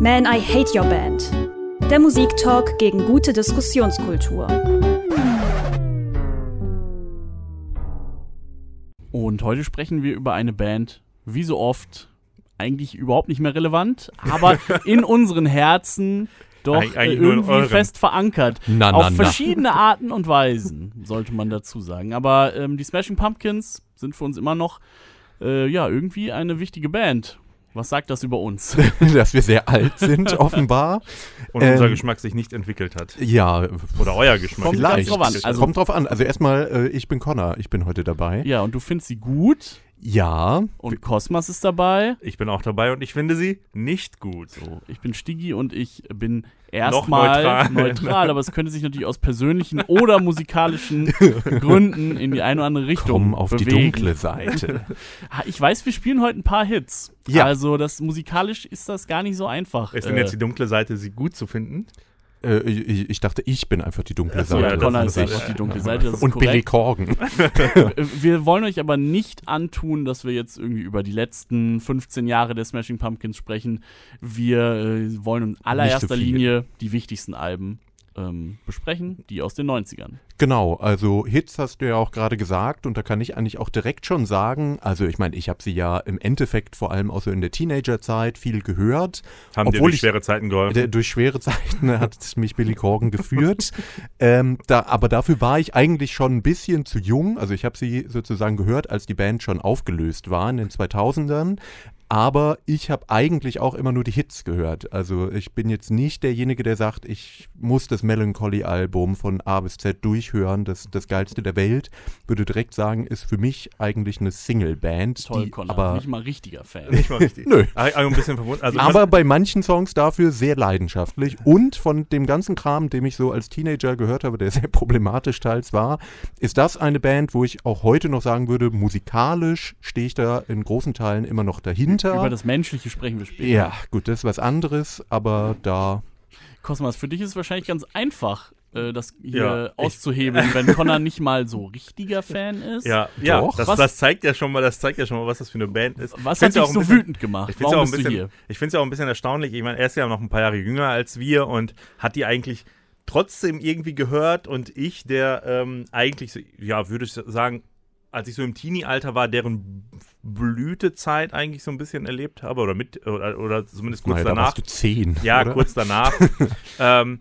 Man, I Hate Your Band. Der Musiktalk gegen gute Diskussionskultur. Und heute sprechen wir über eine Band, wie so oft, eigentlich überhaupt nicht mehr relevant, aber in unseren Herzen doch Eig- irgendwie fest verankert. Na, na, Auf na. verschiedene Arten und Weisen, sollte man dazu sagen. Aber ähm, die Smashing Pumpkins sind für uns immer noch, äh, ja, irgendwie eine wichtige Band. Was sagt das über uns? dass wir sehr alt sind, offenbar. Und unser Ähm, Geschmack sich nicht entwickelt hat. Ja, Oder euer Geschmack. Kommt vielleicht. drauf an. Also- Kommt drauf an. Also erstmal, äh, ich bin Connor, ich bin heute dabei. ja, und du findest sie gut Ja, und Cosmas ist dabei. Ich bin auch dabei und ich finde sie nicht gut. So, ich bin Stiggy und ich bin erstmal neutral. neutral. aber es könnte sich natürlich aus persönlichen oder musikalischen Gründen in die eine oder andere Richtung komm auf die bewegen. dunkle Seite. Ha, Ich weiß, wir spielen heute ein paar Hits. Ja. Also das musikalisch ist das gar nicht so einfach. Ist denn Äh, jetzt die dunkle Seite, sie gut zu finden? Äh, ich, ich dachte, ich bin einfach die dunkle so, so, Seite. ja, Connor ist- einfach die dunkle Seite. Das ist Und Billy korrekt. Corgan. Äh, Wir wollen euch aber nicht antun, dass wir jetzt irgendwie über die letzten 15 Jahre der Smashing Pumpkins sprechen. Wir äh, wollen in allererster viel. Linie die wichtigsten Alben ähm, besprechen, die aus den 90ern. Genau, also Hits hast du ja auch gerade gesagt und da kann ich eigentlich auch direkt schon sagen, also ich meine, ich habe sie ja im Endeffekt vor allem auch so in der Teenagerzeit viel gehört. Haben dir Obwohl durch ich- schwere Zeiten geholfen? Der, durch schwere Zeiten hat mich Billy Corgan geführt. ähm, da, aber dafür war ich eigentlich schon ein bisschen zu jung. Also ich habe sie sozusagen gehört, als die Band schon aufgelöst war in den 2000ern. Aber ich habe eigentlich auch immer nur die Hits gehört. Also ich bin jetzt nicht derjenige, der sagt, ich muss das Melancholy-Album von A bis Z durchhören, das das geilste der Welt. Würde direkt sagen, ist für mich eigentlich eine Single-Band. Toll, die Connor. aber nicht mal richtiger Fan. Nicht mal richtig. Nö. Ah, ah, ein bisschen verwundert. Also, aber bei manchen Songs dafür sehr leidenschaftlich. Und von dem ganzen Kram, den ich so als Teenager gehört habe, der sehr problematisch teils war, ist das eine Band, wo ich auch heute noch sagen würde, musikalisch stehe ich da in großen Teilen immer noch dahinter. Über das Menschliche sprechen wir später. ja, gut, das ist was anderes, aber da. Cosmas, für dich ist es wahrscheinlich ganz einfach, äh, das hier Ja, ich- auszuhebeln, wenn Connor nicht mal so richtiger Fan ist. ja, ja Doch. das, Was- das zeigt ja schon mal, das zeigt ja schon mal, was das für eine Band ist. Was Ich hat dich auch so bisschen- wütend gemacht? Ich finde es Warum ja, ich ja auch ein bisschen erstaunlich. Ich meine, er ist ja noch ein paar Jahre jünger als wir und hat die eigentlich trotzdem irgendwie gehört und ich, der ähm, eigentlich, ja, würde ich sagen, als ich so im Teenie-Alter war, deren Blütezeit eigentlich so ein bisschen erlebt habe oder mit oder, oder zumindest kurz da danach. warst du zehn. Ja, oder? kurz danach. ähm,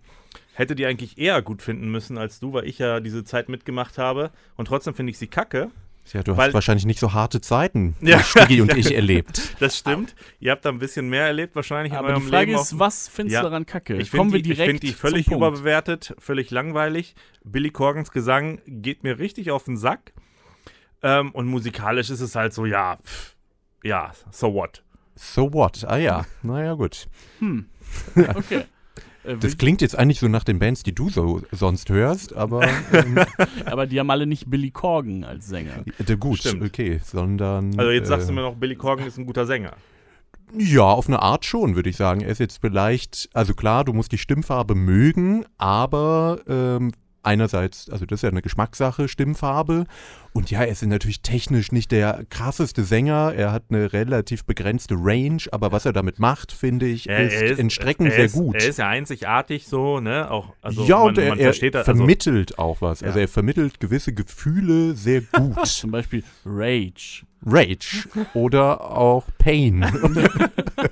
hätte die eigentlich eher gut finden müssen als du, weil ich ja diese Zeit mitgemacht habe. Und trotzdem finde ich sie kacke. Ja, du weil- hast wahrscheinlich nicht so harte Zeiten Ja. wie Stiggy und ich erlebt. Das stimmt. Ihr habt da ein bisschen mehr erlebt wahrscheinlich in Aber die eurem Frage Leben. ist, was findest Ja. du daran kacke? ich finde die, ich find die völlig überbewertet, völlig langweilig. Billy Corgans Gesang geht mir richtig auf den Sack. Ähm, und musikalisch ist es halt so, ja, pff, ja, so what? So what? Ah ja, naja, gut. Hm. Okay. Äh, Das klingt jetzt eigentlich so nach den Bands, die du so sonst hörst, aber ähm, aber die haben alle nicht Billy Corgan als Sänger. äh, gut, Stimmt. okay, sondern Also jetzt äh, sagst du mir noch, Billy Corgan ist ein guter Sänger. Ja, auf eine Art schon, würde ich sagen. Er ist jetzt vielleicht, also klar, du musst die Stimmfarbe mögen, aber ähm, einerseits, also das ist ja eine Geschmackssache, Stimmfarbe. Und ja, er ist natürlich technisch nicht der krasseste Sänger. Er hat eine relativ begrenzte Range, aber was er damit macht, finde ich, Er- ist, er in Strecken er sehr ist, gut. Er ist ja einzigartig so, ne? Auch, also ja, man, und er, man er. Also, vermittelt auch was. Ja. Also er vermittelt gewisse Gefühle sehr gut. Zum Beispiel Rage. Rage oder auch Pain.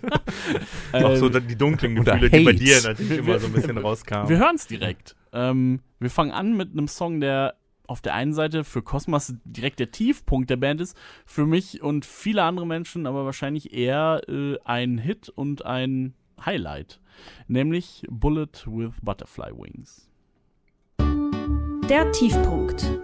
auch so Ähm, die dunklen Gefühle, die bei dir natürlich immer so ein bisschen rauskamen. wir hören es direkt. Ähm, wir fangen an mit einem Song, der auf der einen Seite für Cosmas direkt der Tiefpunkt der Band ist, für mich und viele andere Menschen aber wahrscheinlich eher äh, ein Hit und ein Highlight, nämlich Bullet with Butterfly Wings. Der Tiefpunkt.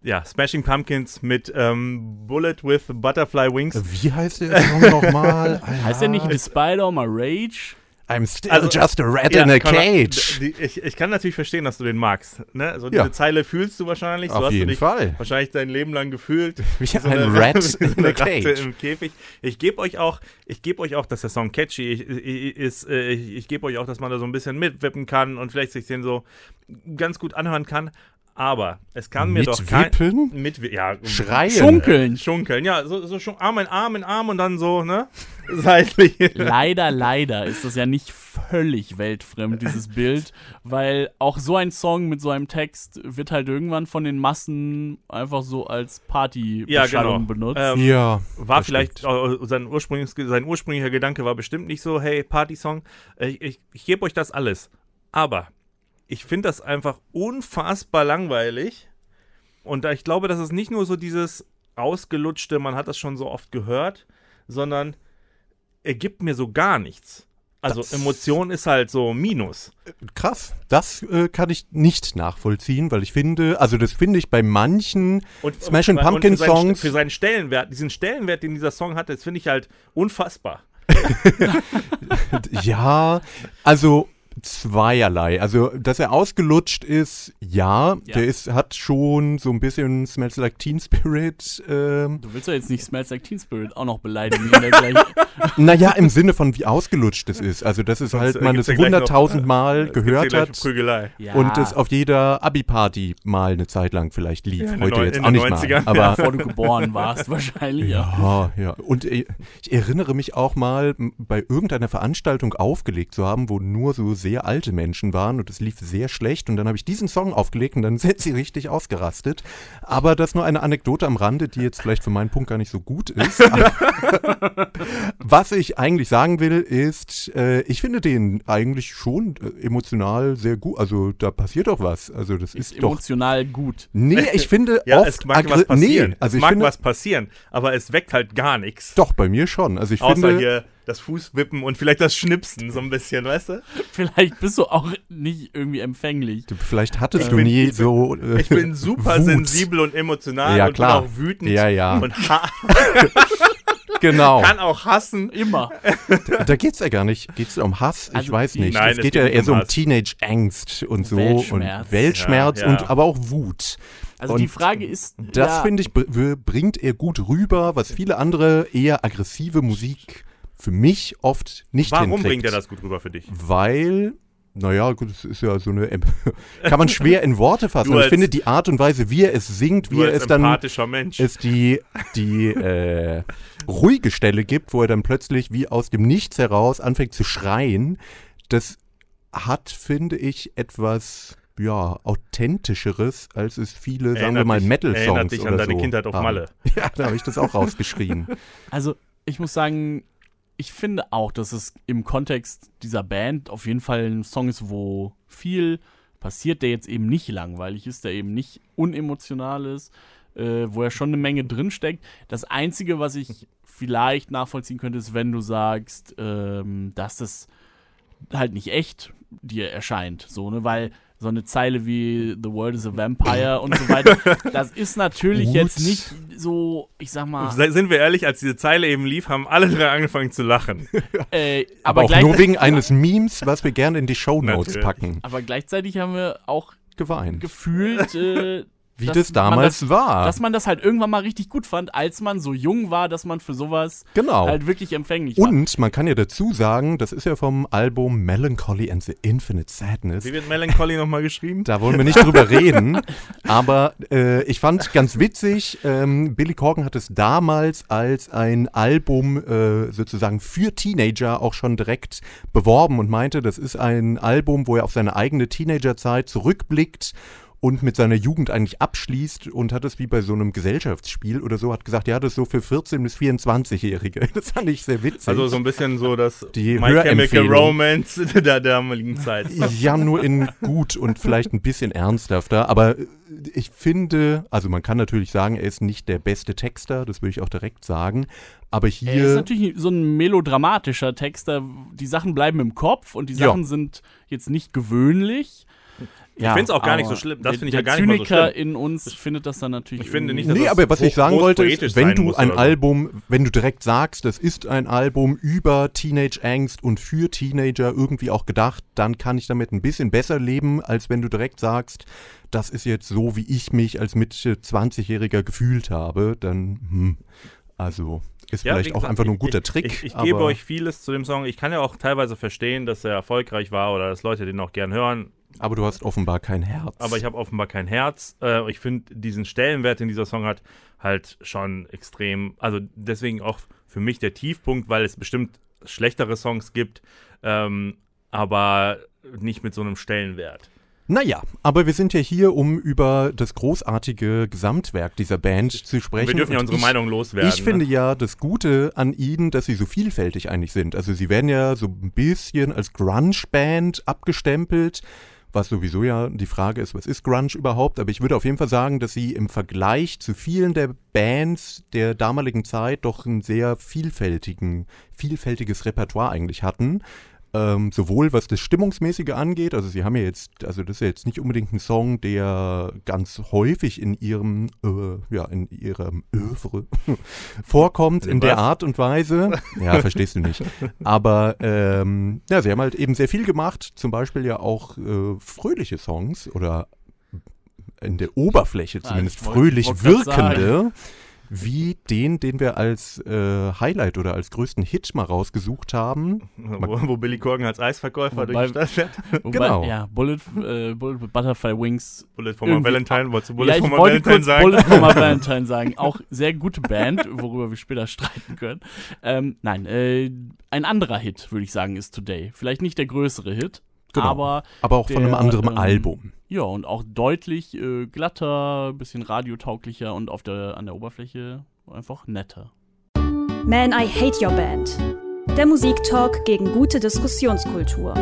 Ja, Smashing Pumpkins mit ähm, Bullet with Butterfly Wings. Wie heißt der Song nochmal? Heißt der nicht Despite All My Rage? I'm still Also, just a rat Ja, in a cage. Ich, ich kann natürlich verstehen, dass du den magst. Ne? Also diese Ja. Zeile fühlst du wahrscheinlich. so Auf hast jeden du dich Fall. wahrscheinlich dein Leben lang gefühlt. Wie So ein eine- Rat so in a Ratte cage. im Käfig. Ich gebe euch auch, ich gebe euch auch, dass der Song catchy ich- ich- ist. äh, Ich, ich gebe euch auch, dass man da so ein bisschen mitwippen kann und vielleicht sich den so ganz gut anhören kann. Aber es kann mir Mit doch kein. Wippen? Mit ja, Schreien. Schunkeln. Schunkeln, ja, so, so schon Arm in Arm in Arm und dann so, ne? Seitlich. Leider, leider ist das ja nicht völlig weltfremd, dieses Bild, weil auch so ein Song mit so einem Text wird halt irgendwann von den Massen einfach so als Partybeschallung Ja, genau. benutzt. Ähm, Ja. War vielleicht, äh, sein, ursprüngliches, sein ursprünglicher Gedanke war bestimmt nicht so, hey, Partysong, äh, ich, ich, ich gebe euch das alles. Aber ich finde das einfach unfassbar langweilig. Und ich glaube, das ist nicht nur so dieses ausgelutschte, man hat das schon so oft gehört, sondern er gibt mir so gar nichts. Also Das- Emotion ist halt so Minus. Krass. Das äh, kann ich nicht nachvollziehen, weil ich finde, also das finde ich bei manchen Und, Smash and und- Pumpkin und für seinen, Songs- Für seinen Stellenwert, diesen Stellenwert, den dieser Song hat, das finde ich halt unfassbar. Ja, also zweierlei. Also, dass er ausgelutscht ist, ja, Ja. der ist, hat schon so ein bisschen Smells Like Teen Spirit. Ähm, du willst ja jetzt nicht Smells Like Teen Spirit auch noch beleidigen. naja, im Sinne von, wie ausgelutscht es ist. Also, dass es Sonst, halt man es ja gleich noch, hunderttausend äh, gehört hat. Ja, Und es auf jeder Abi-Party mal eine Zeit lang vielleicht lief. Ja, Heute jetzt auch nicht 90ern. mal. Aber bevor du geboren warst wahrscheinlich. Ja. Ja, ja. Und äh, ich erinnere mich auch mal, bei irgendeiner Veranstaltung aufgelegt zu haben, wo nur so sehr alte Menschen waren und es lief sehr schlecht. Und dann habe ich diesen Song aufgelegt und dann sind sie richtig ausgerastet. Aber das nur eine Anekdote am Rande, die jetzt vielleicht für meinen Punkt gar nicht so gut ist. Was ich eigentlich sagen will, ist, äh, ich finde den eigentlich schon äh, emotional sehr gut. Also da passiert doch was. Also das Ist ist, doch. emotional gut. Nee, ich finde Ja, oft es mag was passieren. Nee, also es ich mag finde, was passieren, aber es weckt halt gar nichts. doch bei mir schon. Also ich Außer finde, hier das Fußwippen und vielleicht das Schnipsen so ein bisschen, weißt du? Vielleicht bist du auch nicht irgendwie empfänglich. Du, Vielleicht hattest Ich du bin- nie ich bin- so. Äh, Ich bin super Wut. sensibel und emotional Ja, und klar. bin auch wütend Ja, ja. und ha Genau. kann auch hassen. Immer. Da geht's ja gar nicht. Geht's da um Hass? ich Also, weiß nicht. Nein, es es geht geht ja eher um so um. Teenage-Angst und so Weltschmerz. und Weltschmerz Ja, ja. und aber auch Wut. Also Und die Frage ist, Das ja, finde ich br- bringt er gut rüber, was viele andere eher aggressive Musik für mich oft nicht Warum hinkriegt. bringt er das gut rüber für dich? Weil, naja, gut, es ist ja so eine, kann man schwer in Worte fassen. Du aber ich als- finde die Art und Weise, wie er es singt, wie er als es dann Mensch. es die, die äh, ruhige Stelle gibt, wo er dann plötzlich wie aus dem Nichts heraus anfängt zu schreien, das hat, finde ich, etwas ja, authentischeres, als es viele, sagen wir Erinnert mal, dich- Metal-Songs Erinnert dich an oder deine so Kindheit auf haben. Malle. Ja, da habe ich das auch rausgeschrien. Also, ich muss sagen, ich finde auch, dass es im Kontext dieser Band auf jeden Fall ein Song ist, wo viel passiert, der jetzt eben nicht langweilig ist, der eben nicht unemotional ist, äh, wo ja schon eine Menge drinsteckt. Das Einzige, was ich vielleicht nachvollziehen könnte, ist, wenn du sagst, ähm, dass das halt nicht echt dir erscheint, so, ne, weil so eine Zeile wie The World is a Vampire und so weiter, das ist natürlich jetzt nicht so, ich sag mal, Sind wir ehrlich, als diese Zeile eben lief, haben alle drei angefangen zu lachen. Äh, Aber, aber, auch gleich, nur wegen eines Memes, was wir gerne in die Shownotes Natürlich. packen. aber gleichzeitig haben wir auch Geweint. gefühlt, äh, Wie dass das man damals das- war. dass man das halt irgendwann mal richtig gut fand, als man so jung war, dass man für sowas genau. halt wirklich empfänglich war. Und man kann ja dazu sagen, das ist ja vom Album Melancholy and the Infinite Sadness. Wie wird Melancholy nochmal geschrieben? Da wollen wir nicht drüber reden. Aber äh, ich fand ganz witzig, ähm, Billy Corgan hat es damals als ein Album äh, sozusagen für Teenager auch schon direkt beworben und meinte, das ist ein Album, wo er auf seine eigene Teenagerzeit zurückblickt und mit seiner Jugend eigentlich abschließt und hat es wie bei so einem Gesellschaftsspiel oder so, hat gesagt, ja, das ist so für 14- bis 24-Jährige. Das fand ich sehr witzig. Also so ein bisschen so das Die My Chemical. Romance der damaligen Zeit. Ja, nur in gut und vielleicht ein bisschen ernsthafter. Aber ich finde, also man kann natürlich sagen, er ist nicht der beste Texter, das würde ich auch direkt sagen. Aber Er ist hier, natürlich so ein melodramatischer Text, da die Sachen bleiben im Kopf und die Ja. Sachen sind jetzt nicht gewöhnlich. Ich find's auch gar nicht so schlimm. Das der- finde ich ja gar nicht mal so Zyniker schlimm. in uns findet das dann natürlich. Ich finde nicht, dass nee, das aber was ich sagen wollte, ist, wenn du ein so. Album, wenn du direkt sagst, das ist ein Album über Teenage-Angst und für Teenager irgendwie auch gedacht, dann kann ich damit ein bisschen besser leben, als wenn du direkt sagst, das ist jetzt so, wie ich mich als Mitte 20-Jähriger gefühlt habe, dann, hm, also ist Ja, vielleicht auch gesagt, einfach nur ein ich- guter ich, Trick. Ich, ich gebe aber- euch vieles zu dem Song. Ich kann ja auch teilweise verstehen, dass er erfolgreich war oder dass Leute den auch gern hören. Aber du hast offenbar kein Herz. aber ich habe offenbar kein Herz. Äh, ich finde diesen Stellenwert, den dieser Song hat, halt schon extrem. Also deswegen auch für mich der Tiefpunkt, weil es bestimmt schlechtere Songs gibt, ähm, aber nicht mit so einem Stellenwert. Naja, aber wir sind ja hier, um über das großartige Gesamtwerk dieser Band zu sprechen. Wir dürfen ja unsere ich, Meinung loswerden. Ich finde ne? ja das Gute an ihnen, dass sie so vielfältig eigentlich sind. Also sie werden ja so ein bisschen als Grunge-Band abgestempelt, was sowieso ja die Frage ist, was ist Grunge überhaupt? Aber ich würde auf jeden Fall sagen, dass sie im Vergleich zu vielen der Bands der damaligen Zeit doch ein sehr vielfältigen, vielfältiges Repertoire eigentlich hatten. Ähm, sowohl was das Stimmungsmäßige angeht, also sie haben ja jetzt, also das ist ja jetzt nicht unbedingt ein Song, der ganz häufig in ihrem, äh, ja, in ihrem Övre vorkommt, in der Was? Art und Weise. Ja, verstehst du nicht. Aber ähm, ja, sie haben halt eben sehr viel gemacht, zum Beispiel ja auch äh, fröhliche Songs oder in der Oberfläche zumindest ich wollt- fröhlich wirkende, wie den, den wir als äh, Highlight oder als größten Hit mal rausgesucht haben. Wo, wo Billy Corgan als Eisverkäufer Wobei- durch die Stadt fährt. Wobei, Genau. Ja, Bullet, äh, Bullet with Butterfly Wings. Bullet for my Valentine. Wolltest du Bullet ja, ich for my Valentine sagen? Bullet for my Valentine sagen. Auch sehr gute Band, worüber wir später streiten können. Ähm, nein, äh, ein anderer Hit, würde ich sagen, ist Today. Vielleicht nicht der größere Hit, Genau. aber Aber auch von einem Der, anderen ähm, Album. Ja, und auch deutlich äh, glatter, bisschen radiotauglicher und auf der, an der Oberfläche einfach netter. Man, I Hate Your Band. Der Musiktalk gegen gute Diskussionskultur.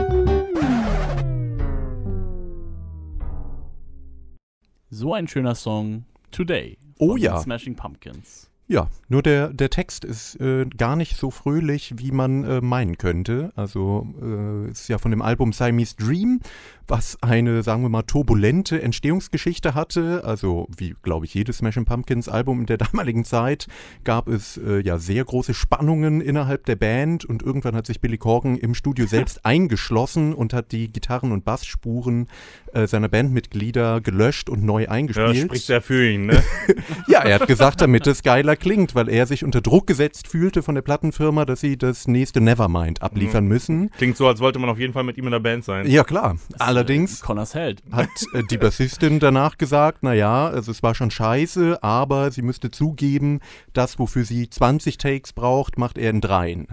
So ein schöner Song, Today. Oh ja. Smashing Pumpkins. Ja, nur der, der Text ist äh, gar nicht so fröhlich, wie man äh, meinen könnte. Also äh, ist ja von dem Album Siamese Dream, was eine, sagen wir mal, turbulente Entstehungsgeschichte hatte. Also wie, glaube ich, jedes Smashing Pumpkins Album in der damaligen Zeit gab es äh, ja sehr große Spannungen innerhalb der Band und irgendwann hat sich Billy Corgan im Studio selbst eingeschlossen und hat die Gitarren- und Bassspuren äh, seiner Bandmitglieder gelöscht und neu Ja, eingespielt. spricht sehr für ihn, ne? Ja, er hat gesagt, damit es geiler klingt, weil er sich unter Druck gesetzt fühlte von der Plattenfirma, dass sie das nächste Nevermind abliefern müssen. Klingt so, als wollte man auf jeden Fall mit ihm in der Band sein. Ja, klar. Allerdings Äh, Connors Held. hat äh, die Bassistin danach gesagt, naja, also es war schon scheiße, aber sie müsste zugeben, das, wofür sie 20 Takes braucht, macht er in dreien.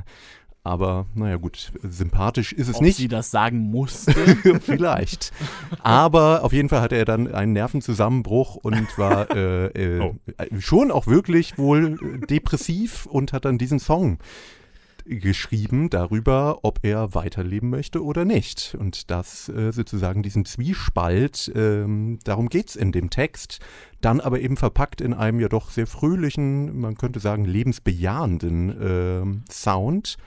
Aber, naja gut, sympathisch ist es Ob nicht. sie das sagen musste. Vielleicht. Aber auf jeden Fall hatte er dann einen Nervenzusammenbruch und war äh, äh, Oh. schon auch wirklich wohl äh, depressiv und hat dann diesen Song geschrieben darüber, ob er weiterleben möchte oder nicht. Und das äh, sozusagen diesen Zwiespalt, ähm, darum geht's in dem Text, dann aber eben verpackt in einem ja doch sehr fröhlichen, man könnte sagen lebensbejahenden ähm, Sound.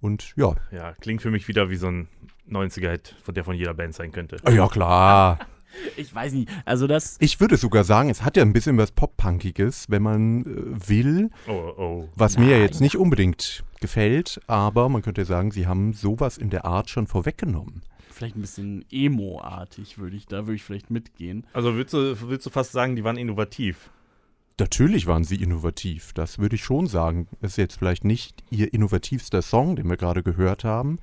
Und ja, Ja, klingt für mich wieder wie so ein 90er-Hit, von der von jeder Band sein könnte. ja klar. ich weiß nicht. Also das. Ich würde sogar sagen, es hat ja ein bisschen was Pop-Punkiges, wenn man äh, will, Oh, oh. was mir Nein. jetzt nicht unbedingt gefällt, aber man könnte sagen, sie haben sowas in der Art schon vorweggenommen. Vielleicht ein bisschen Emo-artig, würde ich, da würde ich vielleicht mitgehen. Also willst du, willst du fast sagen, die waren innovativ? Natürlich waren sie innovativ, das würde ich schon sagen. Es ist jetzt vielleicht nicht ihr innovativster Song, den wir gerade gehört haben,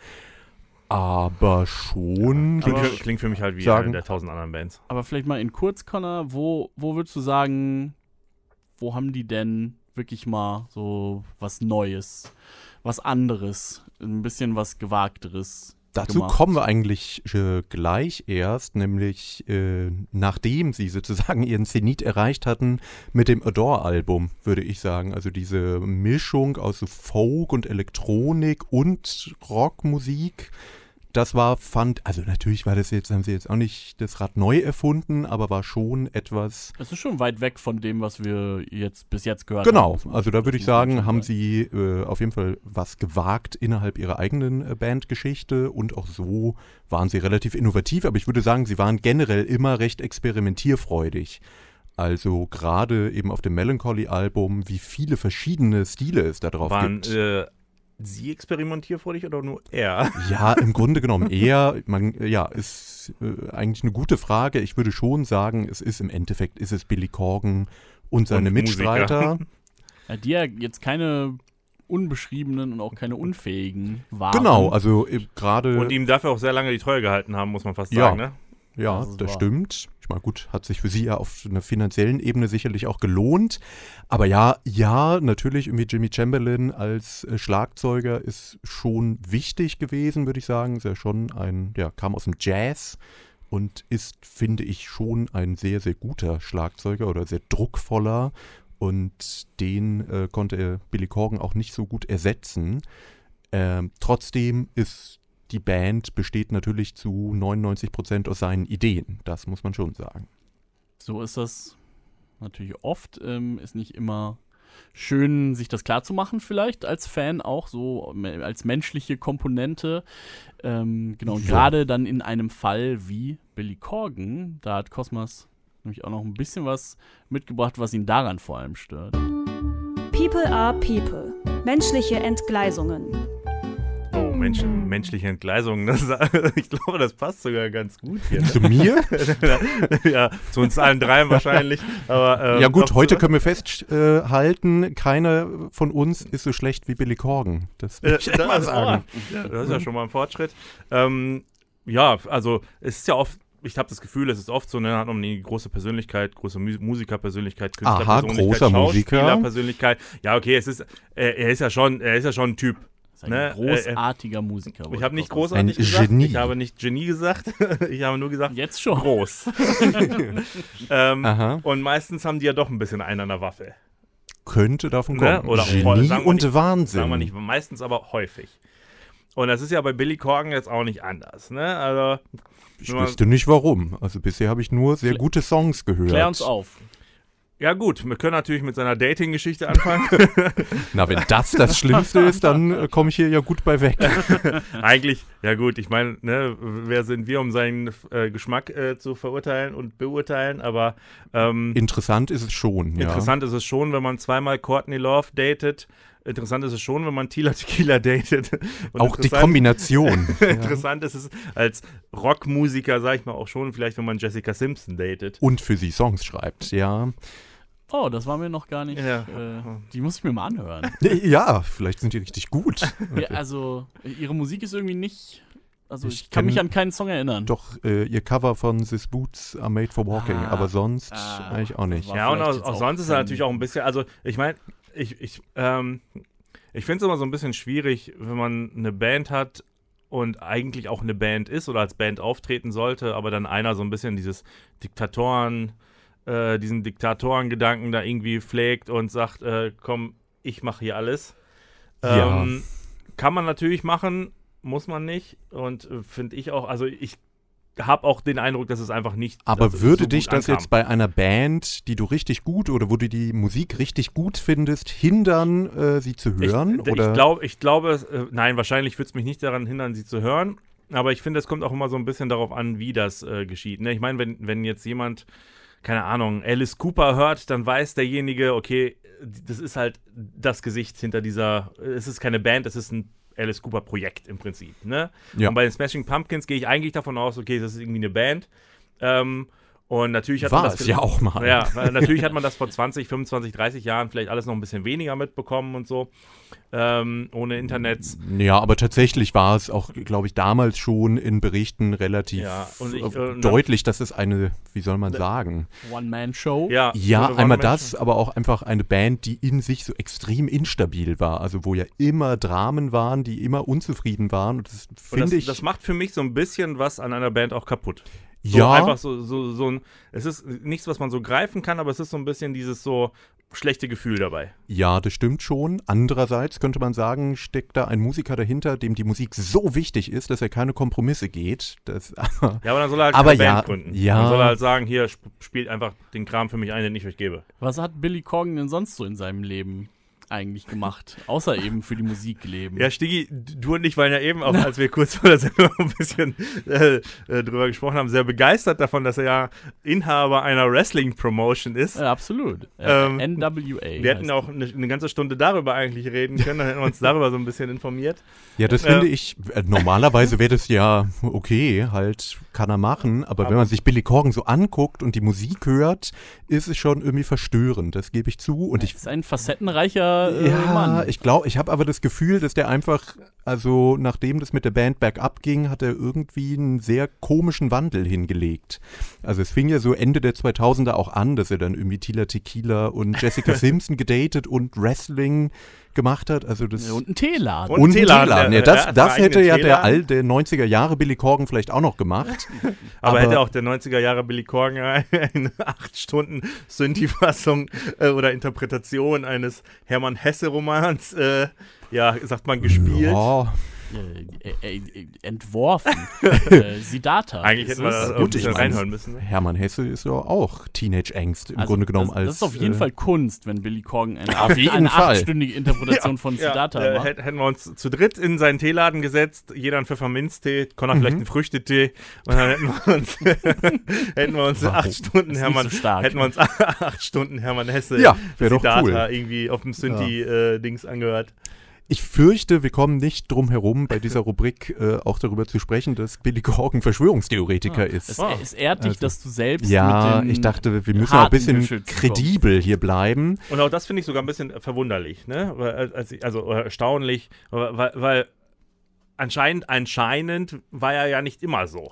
aber schon. Klingt, Aber- für, klingt für mich halt wie sagen- eine der tausend anderen Bands. Aber vielleicht mal in kurz, Connor, wo, wo würdest du sagen, wo haben die denn wirklich mal so was Neues, was anderes, ein bisschen was Gewagteres Dazu gemacht? kommen wir eigentlich äh, gleich erst, nämlich äh, nachdem sie sozusagen ihren Zenit erreicht hatten mit dem Adore-Album, würde ich sagen. Also diese Mischung aus Folk und Elektronik und Rockmusik. Das war, fand, also natürlich war das jetzt, haben sie jetzt auch nicht das Rad neu erfunden, aber war schon etwas Es ist schon weit weg von dem, was wir jetzt bis jetzt gehört haben. Genau, muss man- also da würde ich sagen, haben sie äh, auf jeden Fall was gewagt innerhalb ihrer eigenen äh, Bandgeschichte und auch so waren sie relativ innovativ, aber ich würde sagen, sie waren generell immer recht experimentierfreudig. Also gerade eben auf dem Melancholy-Album, wie viele verschiedene Stile es da drauf Waren gibt. äh, sie experimentierfreudig oder nur er? Ja, im Grunde genommen eher, man, ja, ist äh, eigentlich eine gute Frage. Ich würde schon sagen, es ist im Endeffekt, ist es Billy Corgan und seine Und Mitstreiter. Ja, die ja jetzt keine unbeschriebenen und auch keine unfähigen waren. Genau, also äh, gerade. Und ihm dafür auch sehr lange die Treue gehalten haben, muss man fast Ja. sagen, ne? Ja, Das das stimmt. Ich meine, gut, hat sich für sie ja auf einer finanziellen Ebene sicherlich auch gelohnt. Aber ja, ja, natürlich irgendwie Jimmy Chamberlain als äh, Schlagzeuger ist schon wichtig gewesen, würde ich sagen. Ist ja schon ein, ja, kam aus dem Jazz und ist, finde ich, schon ein sehr, sehr guter Schlagzeuger oder sehr druckvoller. Und den äh, konnte Billy Corgan auch nicht so gut ersetzen. Ähm, trotzdem ist die Band besteht natürlich zu 99 Prozent aus seinen Ideen. Das muss man schon sagen. So ist das natürlich oft. Ähm, ist nicht immer schön, sich das klarzumachen, vielleicht als Fan auch, so als menschliche Komponente. Ähm, genau, und Ja. gerade dann in einem Fall wie Billy Corgan, da hat Cosmas nämlich auch noch ein bisschen was mitgebracht, was ihn daran vor allem stört. People are People. Menschliche Entgleisungen. Mensch, menschliche Entgleisung. Das, ich glaube, das passt sogar ganz gut hier. Zu mir? ja, zu uns allen dreien wahrscheinlich. Aber, ähm, ja gut, heute so- können wir festhalten, keiner von uns ist so schlecht wie Billy Corgan. Das will Äh, ich immer das, sagen. oh, ja, das ist ja schon mal ein Fortschritt. Ähm, ja, also es ist ja oft, ich habe das Gefühl, es ist oft so, ne, hat man eine große Persönlichkeit, große Mu Musikerpersönlichkeit, Aha, Künstlerpersönlichkeit, großer Musiker. Schauspielerpersönlichkeit. Ja, okay, es ist, er, er ist ja schon, er ist ja schon ein Typ. Das ist ein Ne, äh, großartiger Musiker. Ich habe nicht großartig Ein gesagt. Genie. Ich habe nicht Genie gesagt. ich habe nur gesagt. Jetzt schon. groß. ähm, Aha. und meistens haben die ja doch ein bisschen einen an der Waffe. Könnte davon Ne? kommen. Oder Genie sagen wir und nicht- Wahnsinn. Sagen wir nicht meistens, aber häufig. Und das ist ja bei Billy Corgan jetzt auch nicht anders. Ne? Also, Ich wüsste nicht warum. Also bisher habe ich nur sehr gute Songs gehört. Klär uns auf. Ja gut, wir können natürlich mit seiner Dating-Geschichte anfangen. Na, wenn das das Schlimmste ist, dann äh, komme ich hier ja gut bei weg. Eigentlich, ja gut, ich meine, ne, wer sind wir, um seinen äh, Geschmack äh, zu verurteilen und beurteilen, aber ähm, Interessant ist es schon. Ja. interessant ist es schon, wenn man zweimal Courtney Love datet. Interessant ist es schon, wenn man Tila Tequila datet. Und Auch die interessant- Kombination. ja. Interessant ist es als Rockmusiker, sag ich mal, auch schon, vielleicht, wenn man Jessica Simpson datet. Und für sie Songs schreibt, ja. Oh, das war mir noch gar nicht. Ja. Äh, die muss ich mir mal anhören. Ja, vielleicht sind die richtig gut. Ja, also, ihre Musik ist irgendwie nicht. Also, ich, Ich kann mich an keinen Song erinnern. Doch, äh, ihr Cover von This Boots are made for walking, Ah. aber sonst Ah. eigentlich auch nicht. Ja, und auch, auch sonst ist er natürlich auch ein bisschen, also ich meine, ich, ich, ähm, ich finde es immer so ein bisschen schwierig, wenn man eine Band hat und eigentlich auch eine Band ist oder als Band auftreten sollte, aber dann einer so ein bisschen dieses Diktatoren, äh, diesen Diktatorengedanken da irgendwie pflegt und sagt, äh, komm, ich mache hier alles. Ja. Ähm, kann man natürlich machen, muss man nicht und äh, finde ich auch, also ich habe auch den Eindruck, dass es einfach nicht Aber würde so dich das ankam. jetzt bei einer Band, die du richtig gut oder wo du die Musik richtig gut findest, hindern, äh, sie zu hören? Ich, oder? ich, glaub, ich glaube, äh, nein, wahrscheinlich würde es mich nicht daran hindern, sie zu hören. Aber ich finde, es kommt auch immer so ein bisschen darauf an, wie das äh, geschieht. Ne? Ich meine, wenn, wenn jetzt jemand, keine Ahnung, Alice Cooper hört, dann weiß derjenige, okay, das ist halt das Gesicht hinter dieser, es ist keine Band, es ist ein Alice Cooper Projekt im Prinzip. Ne? Ja. Und bei den Smashing Pumpkins gehe ich eigentlich davon aus, okay, das ist irgendwie eine Band. Ähm, und natürlich hat man War das es ja auch mal. ja, weil natürlich hat man das vor 20, 25, 30 Jahren vielleicht alles noch ein bisschen weniger mitbekommen und so. Ähm, ohne Internets. Ja, aber tatsächlich war es auch, glaube ich, damals schon in Berichten relativ Ja, und ich- äh, dann- deutlich, dass es eine, wie soll man sagen? One-Man-Show. Ja, Ja, ohne einmal das, aber auch einfach eine Band, die in sich so extrem instabil war. Also wo ja immer Dramen waren, die immer unzufrieden waren. Und das Und finde das, ich. das macht für mich so ein bisschen was an einer Band auch kaputt. So ja, einfach so, so, so ein, es ist nichts, was man so greifen kann, aber es ist so ein bisschen dieses so schlechte Gefühl dabei. ja, das stimmt schon. Andererseits könnte man sagen, steckt da ein Musiker dahinter, dem die Musik so wichtig ist, dass er keine Kompromisse geht. Das, Ja, aber dann soll er halt Aber ja, Band gründen. ja. Dann soll er halt sagen, hier, sp spielt einfach den Kram für mich ein, den ich euch gebe. Was hat Billy Corgan denn sonst so in seinem Leben eigentlich gemacht? Außer eben für die Musik leben. Ja, Stiggi, du und ich waren ja eben, auch als wir kurz vor der Sendung ein bisschen äh, äh, drüber gesprochen haben, sehr begeistert davon, dass er ja Inhaber einer Wrestling-Promotion ist. Ja, absolut. Äh, Ähm, NWA. Wir hätten auch eine, eine ganze Stunde darüber eigentlich reden können, dann hätten wir uns darüber so ein bisschen informiert. ja, das Ja. finde ich, äh, normalerweise wäre das ja okay, halt kann er machen. Aber, wenn Aber- man sich Billy Corgan so anguckt und die Musik hört, ist es schon irgendwie verstörend. Das gebe ich zu. Und ich ist ein facettenreicher äh, Ja, Mann. ich glaube, ich habe aber das Gefühl, dass der einfach, also nachdem das mit der Band bergab ging, hat er irgendwie einen sehr komischen Wandel hingelegt. Also es fing ja so Ende der 2000er auch an, dass er dann irgendwie Tila Tequila und Jessica Simpson gedatet und Wrestling gemacht hat. Also das und ein Teeladen. Und und einen Teeladen. Teeladen, Ja, das das hätte ja der. All, der 90er Jahre Billy Corgan vielleicht auch noch gemacht. Aber, Aber- hätte auch der 90er Jahre Billy Corgan eine 8 Stunden Synthi-Fassung äh, oder Interpretation eines Hermann Hesse-Romans, äh, ja, sagt man, gespielt? Ja, äh, äh, äh, entworfen. äh, Siddhartha. Eigentlich hätten wir es? da gut, ich reinhören müssen. Ne? Hermann Hesse ist ja auch Teenage-Angst im Also, Grunde genommen das, als. Das ist auf jeden äh, Fall Kunst, wenn Billy Corgan eine, Auf jeden eine Fall. achtstündige Interpretation von Siddhartha äh, macht. hätt- hätten wir uns zu dritt in seinen Teeladen gesetzt, jeder einen Pfefferminztee, Connor vielleicht einen Früchtetee und dann hätten wir uns, hätten wir uns acht Stunden Hermann, so stark. hätten wir uns acht Stunden Hermann Hesse, Ja, Siddhartha cool. irgendwie auf dem Synthi-Dings angehört. Ich fürchte, wir kommen nicht drum herum, bei dieser Rubrik äh, auch darüber zu sprechen, dass Billy Corgan Verschwörungstheoretiker Es, ist. Ah. es ehrt dich, Also- dass du selbst Ja, mit den ich dachte, wir müssen auch ein bisschen kredibel hier bleiben. Und auch das finde ich sogar ein bisschen verwunderlich, ne? Ich, also oder erstaunlich, weil, weil anscheinend, anscheinend war er ja nicht immer so.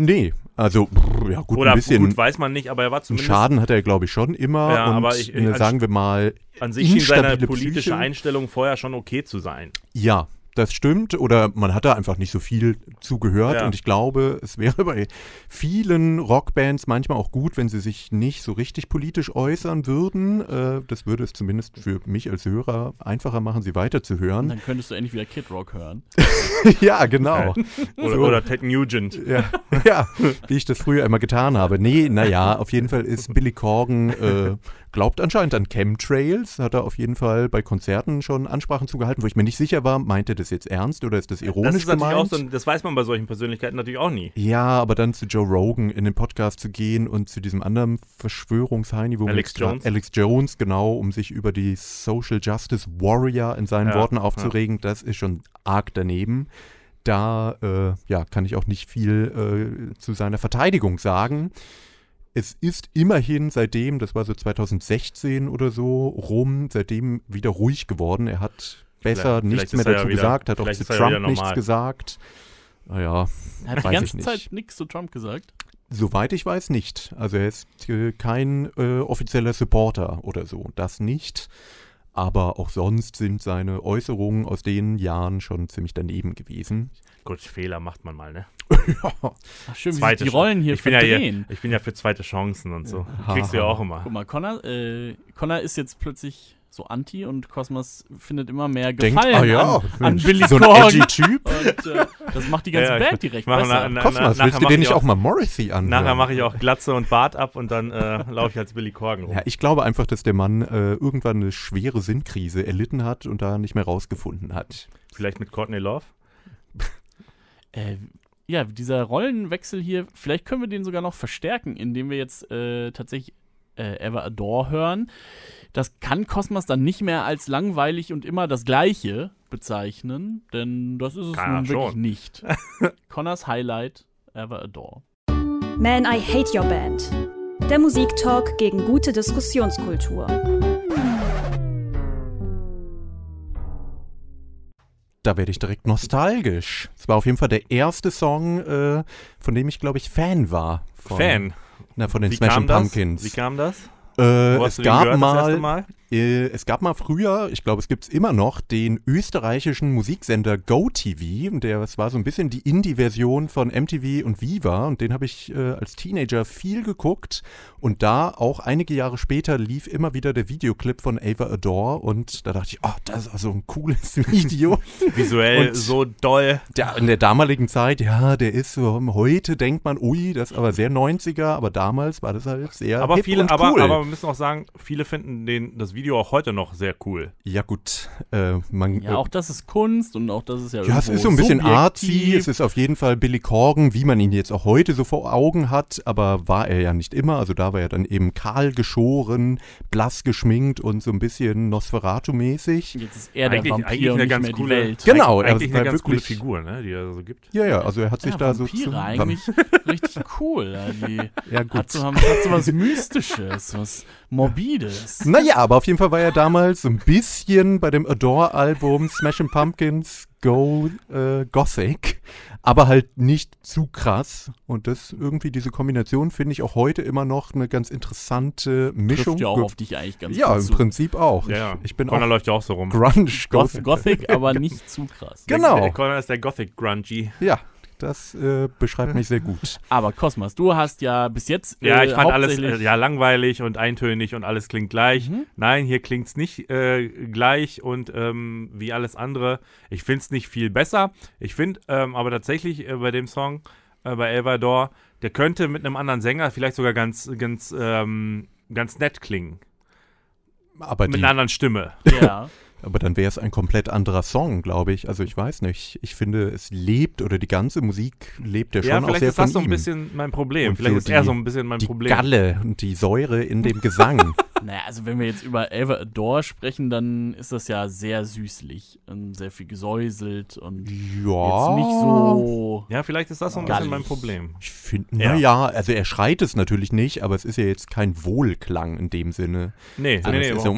Nee, also brr, ja gut, Oder ein bisschen gut, weiß man nicht, aber er war zumindest Schaden hat er, glaube ich, schon immer. Ja, und aber ich- eine, als- sagen wir mal, an sich schien seine politische Psyche. Einstellung vorher schon okay zu sein. ja, das stimmt. Oder man hat da einfach nicht so viel zugehört. Ja. Und ich glaube, es wäre bei vielen Rockbands manchmal auch gut, wenn sie sich nicht so richtig politisch äußern würden. Äh, das würde es zumindest für mich als Hörer einfacher machen, sie weiterzuhören. Dann könntest du endlich wieder Kid Rock hören. ja, genau. Oder, So. oder Ted Nugent. Ja, ja, wie ich das früher immer getan habe. Nee, naja, auf jeden Fall ist Billy Corgan, äh, glaubt anscheinend an Chemtrails, hat er auf jeden Fall bei Konzerten schon Ansprachen zugehalten, wo ich mir nicht sicher war, meint er das jetzt ernst oder ist das ironisch Das ist gemeint? auch so, ein- das weiß man bei solchen Persönlichkeiten natürlich auch nie. ja, aber dann zu Joe Rogan in den Podcast zu gehen und zu diesem anderen Verschwörungsheini, wo Alex Jones. Alex Jones, genau, um sich über die Social Justice Warrior in seinen Ja, Worten aufzuregen, das ist schon arg daneben. Da äh, ja, kann ich auch nicht viel äh, zu seiner Verteidigung sagen. Es ist immerhin seitdem, das war so 2016 oder so, rum, seitdem wieder ruhig geworden. Er hat besser Vielleicht- nichts vielleicht mehr er ja dazu wieder- gesagt, hat auch zu ist er ja Trump nichts gesagt. Naja, Er hat die ganze ich nicht. Zeit nichts zu Trump gesagt. Soweit ich weiß nicht. Also er ist äh, kein äh, offizieller Supporter oder so. Das nicht. Aber auch sonst sind seine Äußerungen aus den Jahren schon ziemlich daneben gewesen. Gut, Fehler macht man mal, ne? Ach, schön, wie sich Zweite die. Rollen hier ich bin ja hier, Ich bin ja für zweite Chancen und so. Ja. Kriegst du ja auch immer. Guck mal, Connor, äh, Connor ist jetzt plötzlich so anti und Cosmos findet immer mehr Denkt, Gefallen ah ja, an, an Billy so ein Corgan. edgy Typ. Und äh, das macht die ganze Ja, Band direkt besser. na- na- Kosmos, nachher willst du ich nicht auch- auch mal Morrissey anhören? Nachher mache ich auch Glatze und Bart ab und dann äh, laufe ich als Billy Corgan rum. Ja, ich glaube einfach, dass der Mann äh, irgendwann eine schwere Sinnkrise erlitten hat und da nicht mehr rausgefunden hat. Vielleicht mit Courtney Love? Äh, ja, dieser Rollenwechsel hier, vielleicht können wir den sogar noch verstärken, indem wir jetzt äh, tatsächlich äh, Ever Adore hören. Das kann Cosmos dann nicht mehr als langweilig und immer das Gleiche bezeichnen, denn das ist es Kann nun wirklich schon. nicht. Connors Highlight, Ever Adore. Man, I Hate Your Band. Der Musiktalk gegen gute Diskussionskultur. Da werde ich direkt nostalgisch. Es war auf jeden Fall der erste Song, äh, von dem ich, glaube ich, Fan war. Von, Fan. Na, von den Wie Smashing kam das? Pumpkins. Wie kam das? Äh, es gab mal, Mal? Äh, es gab mal früher, ich glaube, es gibt es immer noch, den österreichischen Musiksender GoTV. Der, das war so ein bisschen die Indie-Version von MTV und Viva. Und den habe ich äh, als Teenager viel geguckt. Und da, auch einige Jahre später, lief immer wieder der Videoclip von Ava Adore. Und da dachte ich, oh, das ist also ein cooles Video. Visuell Und- so doll. Der, in der damaligen Zeit, ja, der ist so, heute denkt man, ui, das ist aber sehr 90er, aber damals war das halt sehr Aber hip viele, und aber, cool. aber wir müssen auch sagen, viele finden den, das Video auch heute noch sehr cool. ja gut, äh, man, Ja, auch das ist Kunst und auch das ist ja Ja, es ist so ein bisschen artsy, es ist auf jeden Fall Billy Corgan, wie man ihn jetzt auch heute so vor Augen hat, aber war er ja nicht immer, also da war er dann eben kahl geschoren, blass geschminkt und so ein bisschen Nosferatu-mäßig. Jetzt ist er der Eigentlich- Vampir eigentlich und eine nicht ganz mehr coole- die Welt. Genau, er eigentlich war eine ganz coole Figur, ne, die er so gibt. Ja, ja, also er hat sich ja, da so Vampire zu, eigentlich richtig cool. Ja, die Ja, gut. hat so, hat so was Mystisches, was Morbides. Naja, aber auf jeden Fall war er damals so ein bisschen bei dem Adore-Album Smashing Pumpkins Go äh, Gothic, aber halt nicht zu krass. Und das irgendwie, diese Kombination finde ich auch heute immer noch eine ganz interessante Mischung. Trifft ja auch auf dich eigentlich ganz ja, im zu. Prinzip auch. Ja, ja. Ich, ich bin Connor auch läuft ja auch so rum. Grunge Goth Gothic, aber nicht zu krass. Genau. Der Connor ist der Gothic Grungy. Ja, das äh, beschreibt mich sehr gut. Aber Cosmas, du hast ja bis jetzt Ja, äh, ich fand alles äh, ja, langweilig und eintönig und alles klingt gleich. Mhm. Nein, hier klingt es nicht äh, gleich und ähm, wie alles andere. Ich finde es nicht viel besser. Ich finde ähm, aber tatsächlich äh, bei dem Song, äh, bei Elvador, der könnte mit einem anderen Sänger vielleicht sogar ganz, ganz, ähm, ganz nett klingen. Aber, Mit einer anderen Stimme. Ja. aber dann wäre es ein komplett anderer Song, glaube ich. Also ich weiß nicht. Ich finde, es lebt oder die ganze Musik lebt ja schon Ja, auch vielleicht sehr ist das von so ein ihm. bisschen mein Problem. Und vielleicht so ist er die- so ein bisschen mein die Problem. Galle und die Säure in dem Gesang. Naja, also wenn wir jetzt über Ever Adore sprechen, dann ist das ja sehr süßlich und sehr viel gesäuselt und ja. jetzt nicht so. Ja, vielleicht ist das so ein Gallig. bisschen mein Problem. Ich finde, Ja. naja, also er schreit es natürlich nicht, aber es ist ja jetzt kein Wohlklang in dem Sinne. Nee, Also nee, es nee. ist so.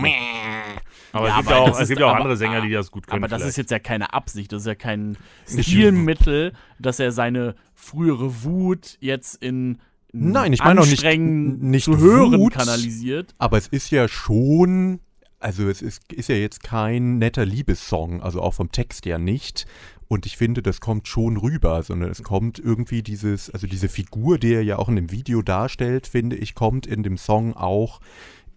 Aber Ja, es gibt aber ja auch, ist- gibt ja auch aber- andere Sänger, die das gut können. Aber das ist jetzt ja keine Absicht, das ist ja kein Stilmittel, dass er seine frühere Wut jetzt in Nein, ich meine auch nicht- nicht zu hören Wut. kanalisiert. aber es ist ja schon, also es ist, ist ja jetzt kein netter Liebessong, also auch vom Text ja nicht. Und ich finde, das kommt schon rüber, sondern es kommt irgendwie dieses, also diese Figur, die er ja auch in dem Video darstellt, finde ich, kommt in dem Song auch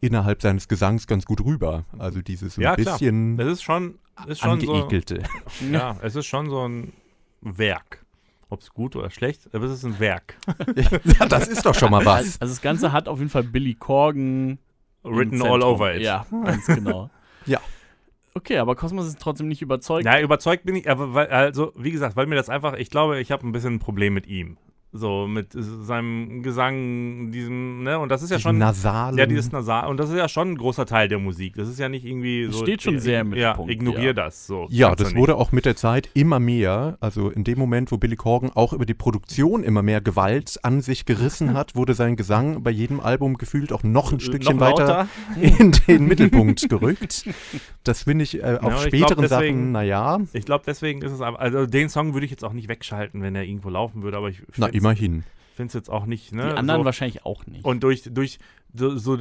innerhalb seines Gesangs ganz gut rüber. Also dieses so Ja, ein klar. bisschen Es ist schon, ist schon so. angeekelte. Ja, es ist schon so ein Werk. Ob es gut oder schlecht, aber es ist ein Werk. ja, das ist doch schon mal was. Also das Ganze hat auf jeden Fall Billy Corgan Written all over it. Ja, ganz genau. Ja. Okay, aber Cosmos ist trotzdem nicht überzeugt. Ja, überzeugt bin ich, aber weil, also, wie gesagt, weil mir das einfach, ich glaube, ich habe ein bisschen ein Problem mit ihm. So, mit seinem Gesang, diesem, ne, und das ist ja Diesen schon. nasalen. Ja, dieses Nasal. Und das ist ja schon ein großer Teil der Musik. Das ist ja nicht irgendwie Das so. steht schon sehr im Ja, Mittelpunkt, ignorier ja. das. So. Ja, das nicht. wurde auch mit der Zeit immer mehr. Also in dem Moment, wo Billy Corgan auch über die Produktion immer mehr Gewalt an sich gerissen hat, wurde sein Gesang bei jedem Album gefühlt auch noch ein Stückchen Noch weiter in den Mittelpunkt gerückt. Das finde ich äh, auf Ja, und ich späteren glaub, deswegen- Sachen, naja, Ich glaube, deswegen ist es aber, also den Song würde ich jetzt auch nicht wegschalten, wenn er irgendwo laufen würde, aber ich na immerhin. finde es jetzt auch nicht, ne? Die anderen so. wahrscheinlich auch nicht. Und durch, durch so, so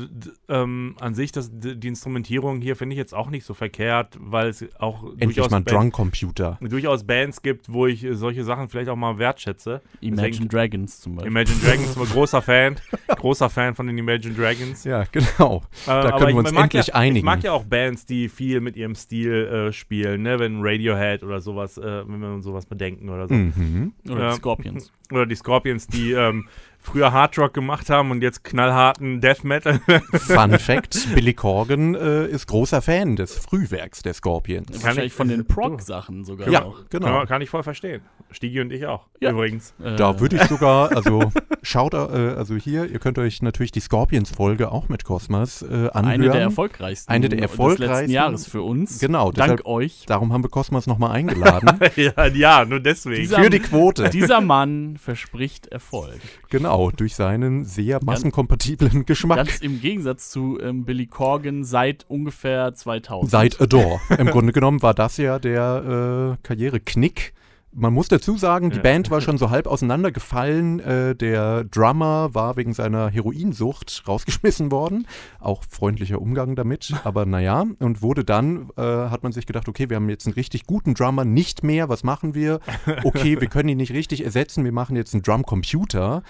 ähm, an sich, das, die Instrumentierung hier finde ich jetzt auch nicht so verkehrt, weil es auch Endlich durchaus, mal ein Band- Drunk-Computer. durchaus Bands gibt, wo ich solche Sachen vielleicht auch mal wertschätze. Imagine deswegen- Dragons zum Beispiel. Imagine Dragons, großer Fan, großer Fan von den Imagine Dragons. Ja, genau. Äh, aber können wir uns endlich ja, einigen. Ich mag ja auch Bands, die viel mit ihrem Stil äh, spielen, ne? wenn Radiohead oder sowas, äh, wenn wir uns sowas bedenken oder so. Mhm. Oder die Scorpions. Oder die Scorpions, die ähm, früher Hardrock gemacht haben und jetzt knallharten Death Metal. Fun Fact: Billy Corgan äh, ist großer Fan des Frühwerks der Scorpions. Wahrscheinlich ich- von den Prog-Sachen sogar Ja, auch. genau. Ja, kann ich voll verstehen. Stigi und ich auch, Ja. übrigens. Äh, Da würde ich sogar, also schaut, äh, also hier, ihr könnt euch natürlich die Scorpions-Folge auch mit Cosmas äh, anhören. eine der erfolgreichsten Eine der des letzten erfolgreichsten- Jahres für uns. Genau, Dank deshalb- euch. Darum haben wir Cosmas nochmal eingeladen. ja, ja, nur deswegen. Dieser- für die Quote. Dieser Mann verspricht Erfolg. Genau, durch seinen sehr massenkompatiblen Geschmack. Ganz im Gegensatz zu ähm, Billy Corgan seit ungefähr 2000. Seit Adore. Im Grunde genommen war das ja der äh, Karriereknick. Man muss dazu sagen, die Ja. Band war schon so halb auseinandergefallen. Äh, der Drummer war wegen seiner Heroinsucht rausgeschmissen worden. Auch freundlicher Umgang damit, aber naja. Und wurde dann, äh, hat man sich gedacht, okay, wir haben jetzt einen richtig guten Drummer, nicht mehr, was machen wir? Okay, wir können ihn nicht richtig ersetzen, wir machen jetzt einen Drumcomputer.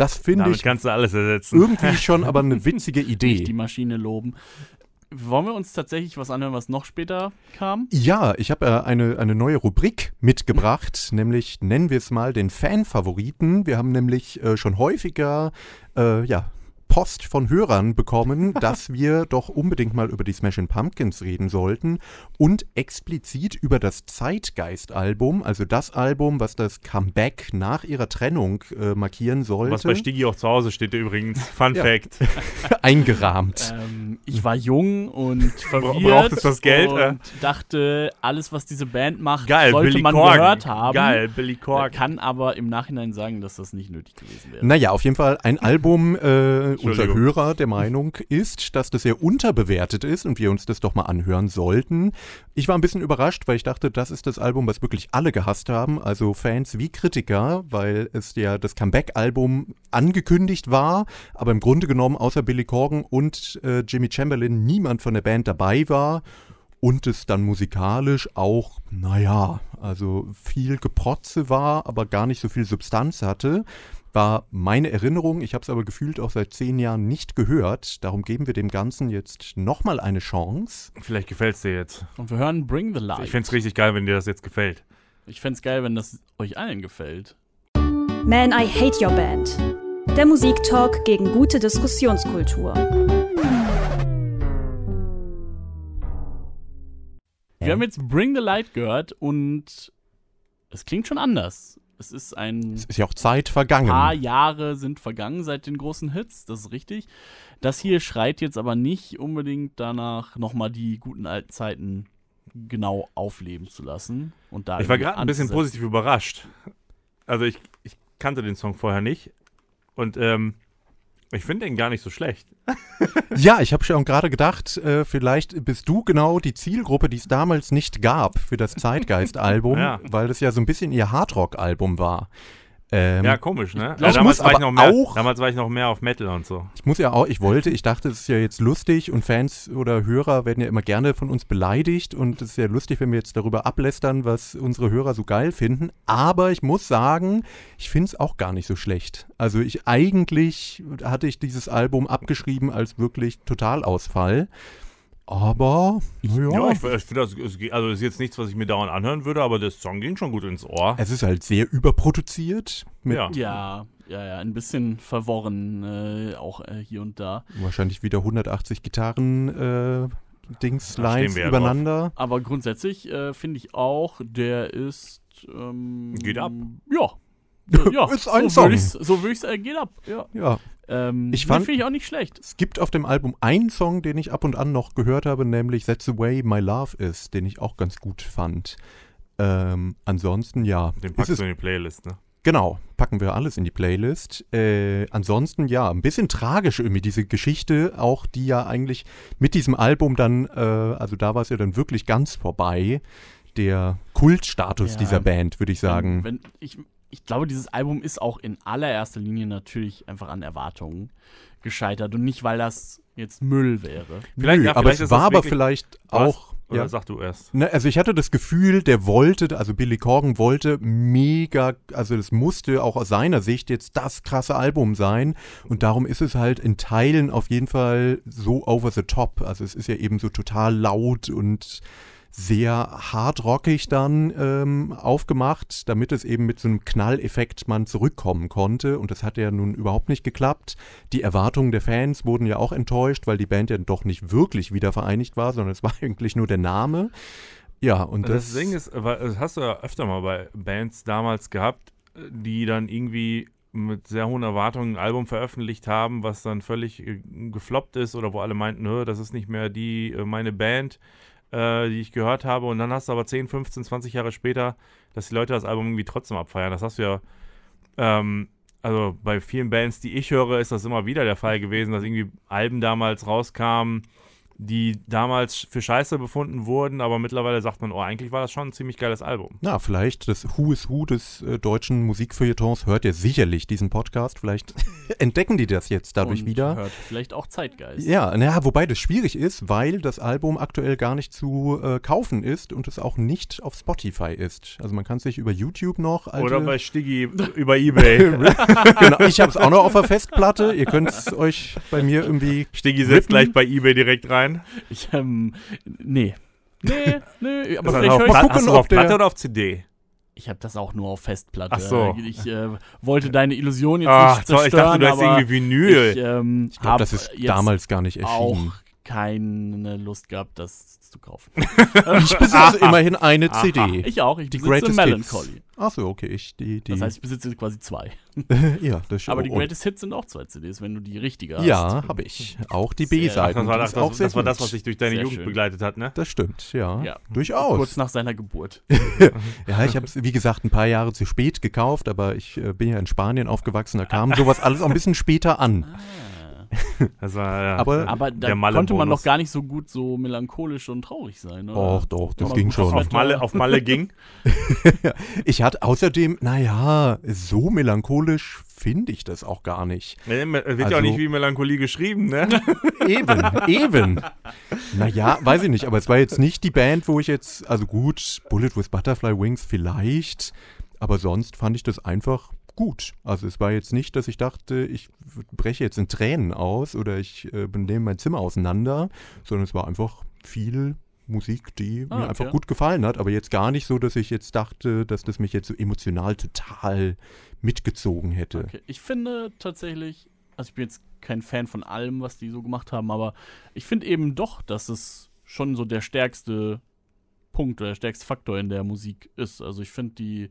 Das finde Damit ich kannst du alles ersetzen. irgendwie schon aber eine witzige nicht die Idee. Maschine loben. Wollen wir uns tatsächlich was anhören, was noch später kam? Ja, ich habe äh, eine, eine neue Rubrik mitgebracht, nämlich nennen wir es mal den Fan-Favoriten. Wir haben nämlich äh, schon häufiger äh, ja, Post von Hörern bekommen, dass wir doch unbedingt mal über die Smashing Pumpkins reden sollten und explizit über das Zeitgeist-Album, also das Album, was das Comeback nach ihrer Trennung äh, markieren sollte. Was bei Stigi auch zu Hause steht übrigens. Fun Ja. Fact. eingerahmt. Ähm, ich war jung und verwirrt brauchtest das Geld, und äh? dachte, alles, was diese Band macht, Geil, sollte Billy man Corgan. gehört haben. Geil, Billy Äh, Corgan. Kann aber im Nachhinein sagen, dass das nicht nötig gewesen wäre. Naja, auf jeden Fall ein Album, äh, unser. Hörer der Meinung ist, dass das sehr unterbewertet ist und wir uns das doch mal anhören sollten. Ich war ein bisschen überrascht, weil ich dachte, das ist das Album, was wirklich alle gehasst haben, also Fans wie Kritiker, weil es ja das Comeback-Album angekündigt war, aber im Grunde genommen außer Billy Corgan und äh, Jimmy Chamberlain niemand von der Band dabei war und es dann musikalisch auch, naja, also viel Geprotze war, aber gar nicht so viel Substanz hatte, war meine Erinnerung. Ich habe es aber gefühlt auch seit zehn Jahren nicht gehört. Darum geben wir dem Ganzen jetzt nochmal eine Chance. Vielleicht gefällt es dir jetzt. Und wir hören Bring the Light. Ich fände es richtig geil, wenn dir das jetzt gefällt. Ich fände es geil, wenn das euch allen gefällt. Man, I Hate Your Band. Der Musiktalk gegen gute Diskussionskultur. Wir haben jetzt Bring the Light gehört und es klingt schon anders. Es ist ein Es ist ja auch Zeit vergangen. paar Jahre sind vergangen seit den großen Hits, das ist richtig. Das hier schreit jetzt aber nicht unbedingt danach, nochmal die guten alten Zeiten genau aufleben zu lassen. Und da Ich war gerade ein bisschen positiv überrascht. Also ich, ich kannte den Song vorher nicht. Und ähm, ich finde den gar nicht so schlecht. Ja, ich habe schon gerade gedacht, äh, vielleicht bist du genau die Zielgruppe, die es damals nicht gab für das Zeitgeist-Album, Ja. weil das ja so ein bisschen ihr Hardrock-Album war. Ähm, Ja, komisch, ne? glaub, ich damals, war ich noch mehr, auch- damals war ich noch mehr auf Metal und so. Ich muss ja auch, ich wollte, ich dachte, es ist ja jetzt lustig und Fans oder Hörer werden ja immer gerne von uns beleidigt und es ist ja lustig, wenn wir jetzt darüber ablästern, was unsere Hörer so geil finden. Aber ich muss sagen, ich finde es auch gar nicht so schlecht. Also ich eigentlich hatte ich dieses Album abgeschrieben als wirklich Totalausfall. Aber, naja, Ja, ich, ich finde das, also das ist jetzt nichts, was ich mir dauernd anhören würde, aber der Song ging schon gut ins Ohr. es ist halt sehr überproduziert. Mit Ja. Ja, ja, ja, ein bisschen verworren, äh, auch äh, hier und da. wahrscheinlich wieder 180 Gitarren äh, Dings, Da stehen Lines wir ja übereinander. Aber grundsätzlich äh, finde ich auch, der ist. Ähm, Geht ab. Ja. ja, Ist ein so Song. Würde ich's, so würde ich es, äh, geht ab. Ja. Ja, Ähm, Ich fand- finde ich auch nicht schlecht. Es gibt auf dem Album einen Song, den ich ab und an noch gehört habe, nämlich That's the Way My Love Is, den ich auch ganz gut fand. Ähm, ansonsten, ja. Den packst du in die Playlist, ne? genau, packen wir alles in die Playlist. Äh, ansonsten, ja, ein bisschen tragisch irgendwie diese Geschichte, auch die ja eigentlich mit diesem Album dann, äh, also da war es ja dann wirklich ganz vorbei, der Kultstatus Ja. dieser Band, würde ich sagen. Wenn, wenn, ich, ich glaube, dieses Album ist auch in allererster Linie natürlich einfach an Erwartungen gescheitert und nicht, weil das jetzt Müll wäre. Vielleicht- Nö, ja, aber es das war aber vielleicht Was? auch. Oder Ja. sag du erst. Ne, also ich hatte das Gefühl, der wollte, also Billy Corgan wollte mega, also es musste auch aus seiner Sicht jetzt das krasse Album sein und darum ist es halt in Teilen auf jeden Fall so over the top. Also es ist ja eben so total laut und sehr hardrockig dann ähm, aufgemacht, damit es eben mit so einem Knalleffekt man zurückkommen konnte. Und das hat ja nun überhaupt nicht geklappt. Die Erwartungen der Fans wurden ja auch enttäuscht, weil die Band ja doch nicht wirklich wieder vereinigt war, sondern es war eigentlich nur der Name. Ja, und Das, das, Ding ist, weil- das hast du ja öfter mal bei Bands damals gehabt, die dann irgendwie mit sehr hohen Erwartungen ein Album veröffentlicht haben, was dann völlig äh, gefloppt ist oder wo alle meinten, "Nö, das ist nicht mehr die äh, meine Band, äh, die ich gehört habe. Und dann hast du aber 10, 15, 20 Jahre später, dass die Leute das Album irgendwie trotzdem abfeiern. Das hast du ja, ähm, also bei vielen Bands, die ich höre, ist das immer wieder der Fall gewesen, dass irgendwie Alben damals rauskamen, die damals für scheiße befunden wurden, aber mittlerweile sagt man, oh, eigentlich war das schon ein ziemlich geiles Album. na, vielleicht das Who is Who des äh, deutschen Musikfeuilletons hört ja sicherlich diesen Podcast. Vielleicht entdecken die das jetzt dadurch und wieder. Hört vielleicht auch Zeitgeist. Ja, naja, wobei das schwierig ist, weil das Album aktuell gar nicht zu äh, kaufen ist und es auch nicht auf Spotify ist. Also man kann sich über YouTube noch alte, Oder bei Stiggy über Ebay. genau, ich habe es auch noch auf der Festplatte. Ihr könnt es euch bei mir irgendwie Stiggy setzt gleich bei Ebay direkt rein. Ich, ähm, nee. Nee, nee, aber vielleicht auf, höre mal ich, gucken, hast du ob auf Platte der- oder auf CD? ich habe das auch nur auf Festplatte. Ach so. Ich äh, wollte deine Illusion jetzt Ach, nicht toll, ich zerstören, dachte, du hast irgendwie Vinyl. ich, ähm, Ich glaube, das ist damals gar nicht auch erschienen. Keine Lust gehabt, das zu kaufen. Ich besitze immerhin eine CD. Ich auch, ich Die besitze Greatest Melancholy. Achso, okay, ich die, die Das heißt, ich besitze quasi zwei. ja, das Aber die Greatest Hits sind auch zwei CDs, wenn du die richtige hast. Ja, habe ich. Auch die B-Seiten. das das, das, war das was sich durch deine Sehr Jugend schön. begleitet hat, ne? Das stimmt, ja. Ja. Durchaus. Kurz nach seiner Geburt. Ja, ich habe es, wie gesagt, ein paar Jahre zu spät gekauft, aber ich äh, bin ja in Spanien aufgewachsen, da kam sowas alles auch ein bisschen später an. Das war, ja, Aber- Aber der da konnte man doch gar nicht so gut so melancholisch und traurig sein, oder? Och, doch, das Immer ging schon. auf Malle, auf Malle ging. Ich hatte außerdem, naja, so melancholisch finde ich das auch gar nicht. Ne, Wird ja Also- auch nicht wie Melancholie geschrieben, ne? Eben, eben. Naja, weiß ich nicht, aber es war jetzt nicht die Band, wo ich jetzt, also gut, Bullet with Butterfly Wings vielleicht, aber sonst fand ich das einfach gut. Also es war jetzt nicht, dass ich dachte, ich breche jetzt in Tränen aus oder ich äh, nehme mein Zimmer auseinander, sondern es war einfach viel Musik, die Ah, mir okay. einfach gut gefallen hat, aber jetzt gar nicht so, dass ich jetzt dachte, dass das mich jetzt so emotional total mitgezogen hätte. Okay. Ich finde tatsächlich, also ich bin jetzt kein Fan von allem, was die so gemacht haben, aber ich finde eben doch, dass es schon so der stärkste Punkt oder der stärkste Faktor in der Musik ist. Also ich finde, die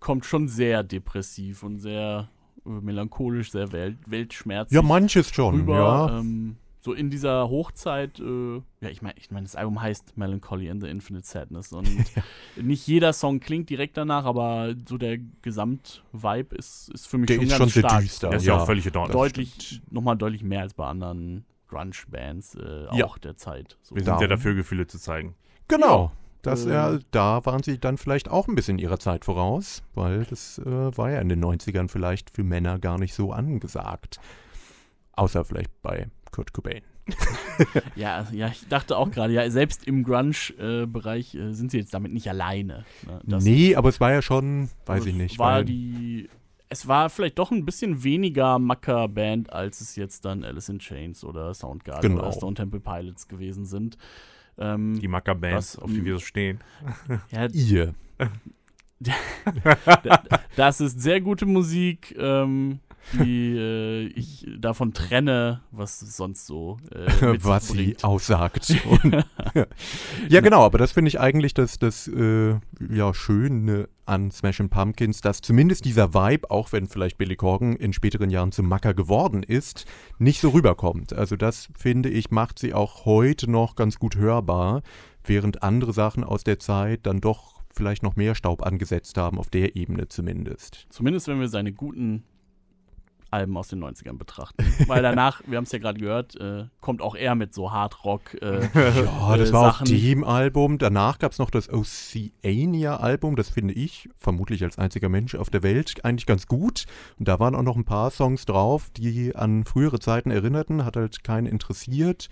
kommt schon sehr depressiv und sehr äh, melancholisch, sehr Welt weltschmerzlich Ja, manches schon, rüber. ja. Ähm, so in dieser Hochzeit, äh, ja, ich meine, ich mein, das Album heißt Melancholy and the Infinite Sadness und nicht jeder Song klingt direkt danach, aber so der Gesamtvibe ist, ist für mich Der schon ist ganz schon sehr stark. düster. Das ist ja. ja auch völlig in Ordnung. Deutlich, nochmal deutlich mehr als bei anderen Grunge-Bands äh, auch Ja. der Zeit. So. Wir sind ja dafür, Gefühle zu zeigen. Genau. Das, Ähm. ja, da waren sie dann vielleicht auch ein bisschen ihrer Zeit voraus, weil das äh, war ja in den 90ern vielleicht für Männer gar nicht so angesagt. Außer vielleicht bei Kurt Cobain. Ja, ja, ich dachte auch gerade, ja, selbst im Grunge-Bereich äh, sind sie jetzt damit nicht alleine. Ne? Das- nee, aber es war ja schon, weiß Also ich nicht. War weil- die, es war vielleicht doch ein bisschen weniger Macker-Band, als es jetzt dann Alice in Chains oder Soundgarden Genau. oder Stone Temple Pilots gewesen sind. Ähm, Die Macker-Bands, auf die wir so stehen. ja, ihr. das ist sehr gute Musik, ähm, die äh, ich davon trenne, was sonst so äh, was sie aussagt. Und, ja, genau, aber das finde ich eigentlich das, das äh, ja, Schöne an Smashing Pumpkins, dass zumindest dieser Vibe, auch wenn vielleicht Billy Corgan in späteren Jahren zum Macker geworden ist, nicht so rüberkommt. Also das, finde ich, macht sie auch heute noch ganz gut hörbar, während andere Sachen aus der Zeit dann doch vielleicht noch mehr Staub angesetzt haben, auf der Ebene zumindest. Zumindest wenn wir seine guten Alben aus den 90ern betrachten. Weil danach, wir haben es ja gerade gehört, äh, kommt auch er mit so Hardrock. Äh, Ja, das äh, war auf Sachen. dem Album. Danach gab es noch das Oceania-Album. Das finde ich, vermutlich als einziger Mensch auf der Welt, eigentlich ganz gut. Und da waren auch noch ein paar Songs drauf, die an frühere Zeiten erinnerten. Hat halt keinen interessiert.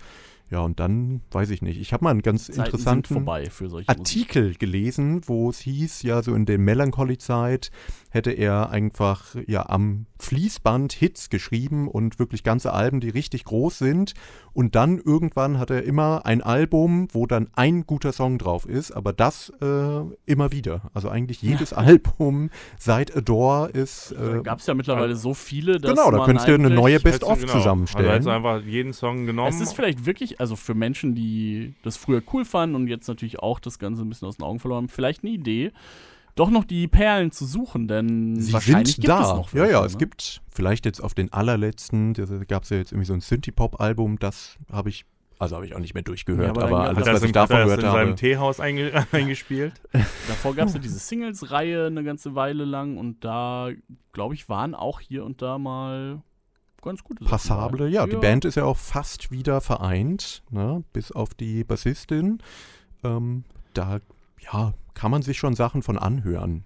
Ja, und dann, weiß ich nicht. Ich habe mal einen ganz Zeiten interessanten solche Musik. Artikel gelesen, wo es hieß, ja, so in der Melancholy-Zeit hätte er einfach ja am Fließband Hits geschrieben und wirklich ganze Alben, die richtig groß sind. Und dann irgendwann hat er immer ein Album, wo dann ein guter Song drauf ist, aber das äh, immer wieder. Also eigentlich jedes Album seit Adore ist. Da Äh, gab es ja mittlerweile so viele, dass genau, da man könntest du eine neue Best-of genau. zusammenstellen. Also einfach jeden Song genommen. Es ist vielleicht wirklich, also für Menschen, die das früher cool fanden und jetzt natürlich auch das Ganze ein bisschen aus den Augen verloren haben, vielleicht eine Idee, doch noch die Perlen zu suchen, denn Sie wahrscheinlich sind gibt da. es noch ja, welche, ja, es ne? gibt vielleicht jetzt auf den allerletzten, da gab es ja jetzt irgendwie so ein Synthie-Pop-Album, das habe ich, also habe ich auch nicht mehr durchgehört, Ja, aber aber, alles, was es ich davon es gehört in seinem habe. Teehaus einge eingespielt. Davor gab es ja diese Singles-Reihe eine ganze Weile lang und da, glaube ich, waren auch hier und da mal ganz gute Passable, dabei. ja, die Band ist ja auch fast wieder vereint, ne, bis auf die Bassistin. Ähm, da, ja, kann man sich schon Sachen von anhören.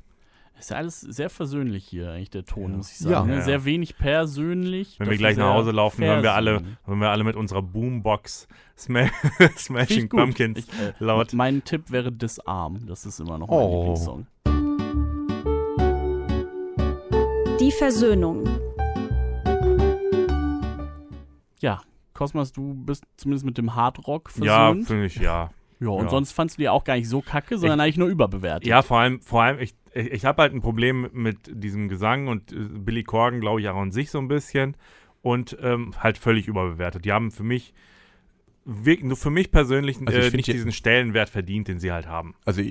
Ist ja alles sehr versöhnlich hier, eigentlich der Ton, Ja. muss ich sagen. Ja. ne? Ja. Sehr wenig persönlich. Wenn wir gleich nach Hause laufen, hören wir alle, hören wir alle mit unserer Boombox Sma Finde Smashing. Pumpkins Ich, äh, laut. Mein Tipp wäre Disarm. Das ist immer noch mein Oh. Lieblingssong. Die Versöhnung. Ja, Cosmas, du bist zumindest mit dem Hardrock Ja, versöhnt. finde ich, ja. Ja, und ja. sonst fandst du die auch gar nicht so kacke, sondern eigentlich nur überbewertet. Ja, vor allem, vor allem, ich, ich, ich habe halt ein Problem mit diesem Gesang und äh, Billy Corgan, glaube ich, auch an sich so ein bisschen und ähm, halt völlig überbewertet. Die haben für mich wirklich nur für mich persönlich Also ich äh, nicht die- diesen Stellenwert verdient, den sie halt haben. Also,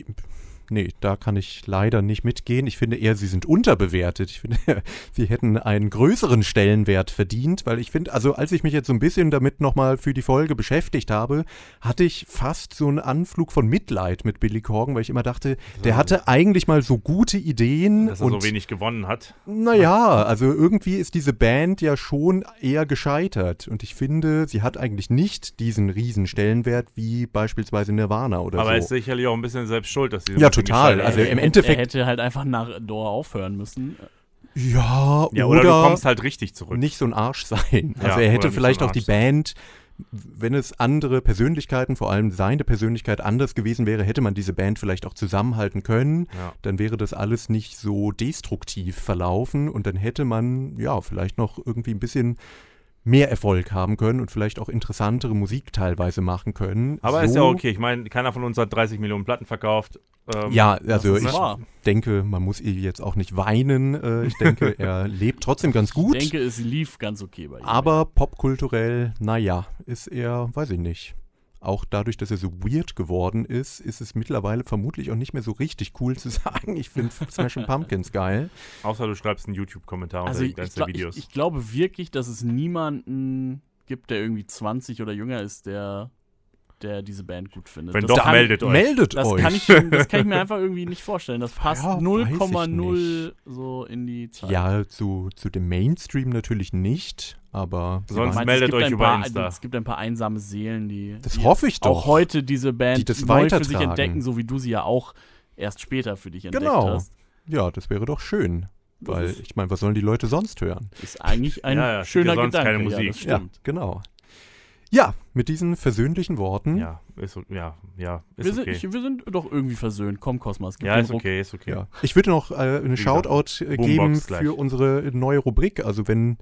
nee, da kann ich leider nicht mitgehen. Ich finde eher, sie sind unterbewertet. Ich finde, sie hätten einen größeren Stellenwert verdient, weil ich finde, also als ich mich jetzt so ein bisschen damit nochmal für die Folge beschäftigt habe, hatte ich fast so einen Anflug von Mitleid mit Billy Corgan, weil ich immer dachte, der hatte eigentlich mal so gute Ideen Dass er und so wenig gewonnen hat. naja, also irgendwie ist diese Band ja schon eher gescheitert. Und ich finde, sie hat eigentlich nicht diesen riesen Stellenwert wie beispielsweise Nirvana oder Aber er ist so. sicherlich auch ein bisschen selbst schuld, dass sie so Ja, total. Also im Er Endeffekt, hätte halt einfach nach Door aufhören müssen. ja, Ja, oder, oder, du kommst halt richtig zurück. nicht so ein Arsch sein. Ja, Also er oder hätte vielleicht so auch die. Band, wenn es andere Persönlichkeiten, vor allem seine Persönlichkeit anders gewesen wäre, hätte man diese Band vielleicht auch zusammenhalten können. Ja. Dann wäre das alles nicht so destruktiv verlaufen und dann hätte man ja vielleicht noch irgendwie ein bisschen mehr Erfolg haben können und vielleicht auch interessantere Musik teilweise machen können. Aber so, ist ja okay. Ich meine, keiner von uns hat 30 Millionen Platten verkauft. Ähm, Ja, also ich wahr. denke, man muss ihr jetzt auch nicht weinen. Äh, Ich denke, er lebt trotzdem ganz gut. Ich denke, es lief ganz okay bei ihm. Aber popkulturell, naja, ist er, weiß ich nicht. Auch dadurch, dass er so weird geworden ist, ist es mittlerweile vermutlich auch nicht mehr so richtig cool zu sagen. Ich finde Smashing Pumpkins geil. Außer du schreibst einen YouTube-Kommentar also unter ich, die ganzen gla- Videos. Ich, ich glaube wirklich, dass es niemanden gibt, der irgendwie 20 oder jünger ist, der, der diese Band gut findet. Wenn das doch, kann, meldet euch. Meldet Das euch. kann, ich, das kann ich mir einfach irgendwie nicht vorstellen. Das passt Ja, weiß ich 0,0 so in die Zeit. ja, zu, zu dem Mainstream natürlich nicht, aber Sonst meine, meldet es gibt euch ein über paar, Insta. Es gibt ein paar einsame Seelen, die, das die hoffe ich doch. auch heute diese Band die das neu für sich entdecken, so wie du sie ja auch erst später für dich entdeckt Genau. hast. Ja, das wäre doch schön. Das Weil, ich meine, was sollen die Leute sonst hören? Ist eigentlich ein Ja, ja, schöner ja sonst Gedanke. keine Ja, Musik. das Ja, stimmt. genau. Ja, mit diesen versöhnlichen Worten. ja, ist, ja, ja, ist wir, sind, okay. ich, wir sind doch irgendwie versöhnt. Komm, Kosmas, gib ja, ist Ruck. okay, ist okay. Ja. Ich würde noch äh, eine gesagt, Shoutout äh, Boombox geben gleich. für unsere neue Rubrik. Also wenn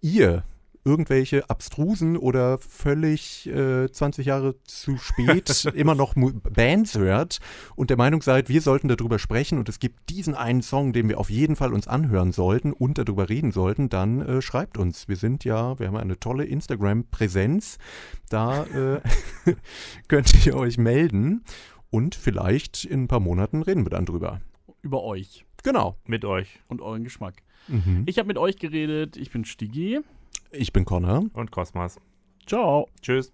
ihr irgendwelche abstrusen oder völlig äh, 20 Jahre zu spät immer noch Bands hört und der Meinung seid, wir sollten darüber sprechen und es gibt diesen einen Song, den wir auf jeden Fall uns anhören sollten und darüber reden sollten, dann äh, schreibt uns. Wir sind ja, wir haben eine tolle Instagram-Präsenz. Da äh, könnt ihr euch melden und vielleicht in ein paar Monaten reden wir dann drüber. Über euch Genau. Mit euch und euren Geschmack. Mhm. Ich habe mit euch geredet. Ich bin Stigi. Ich bin Connor. und Cosmas. Ciao. Tschüss.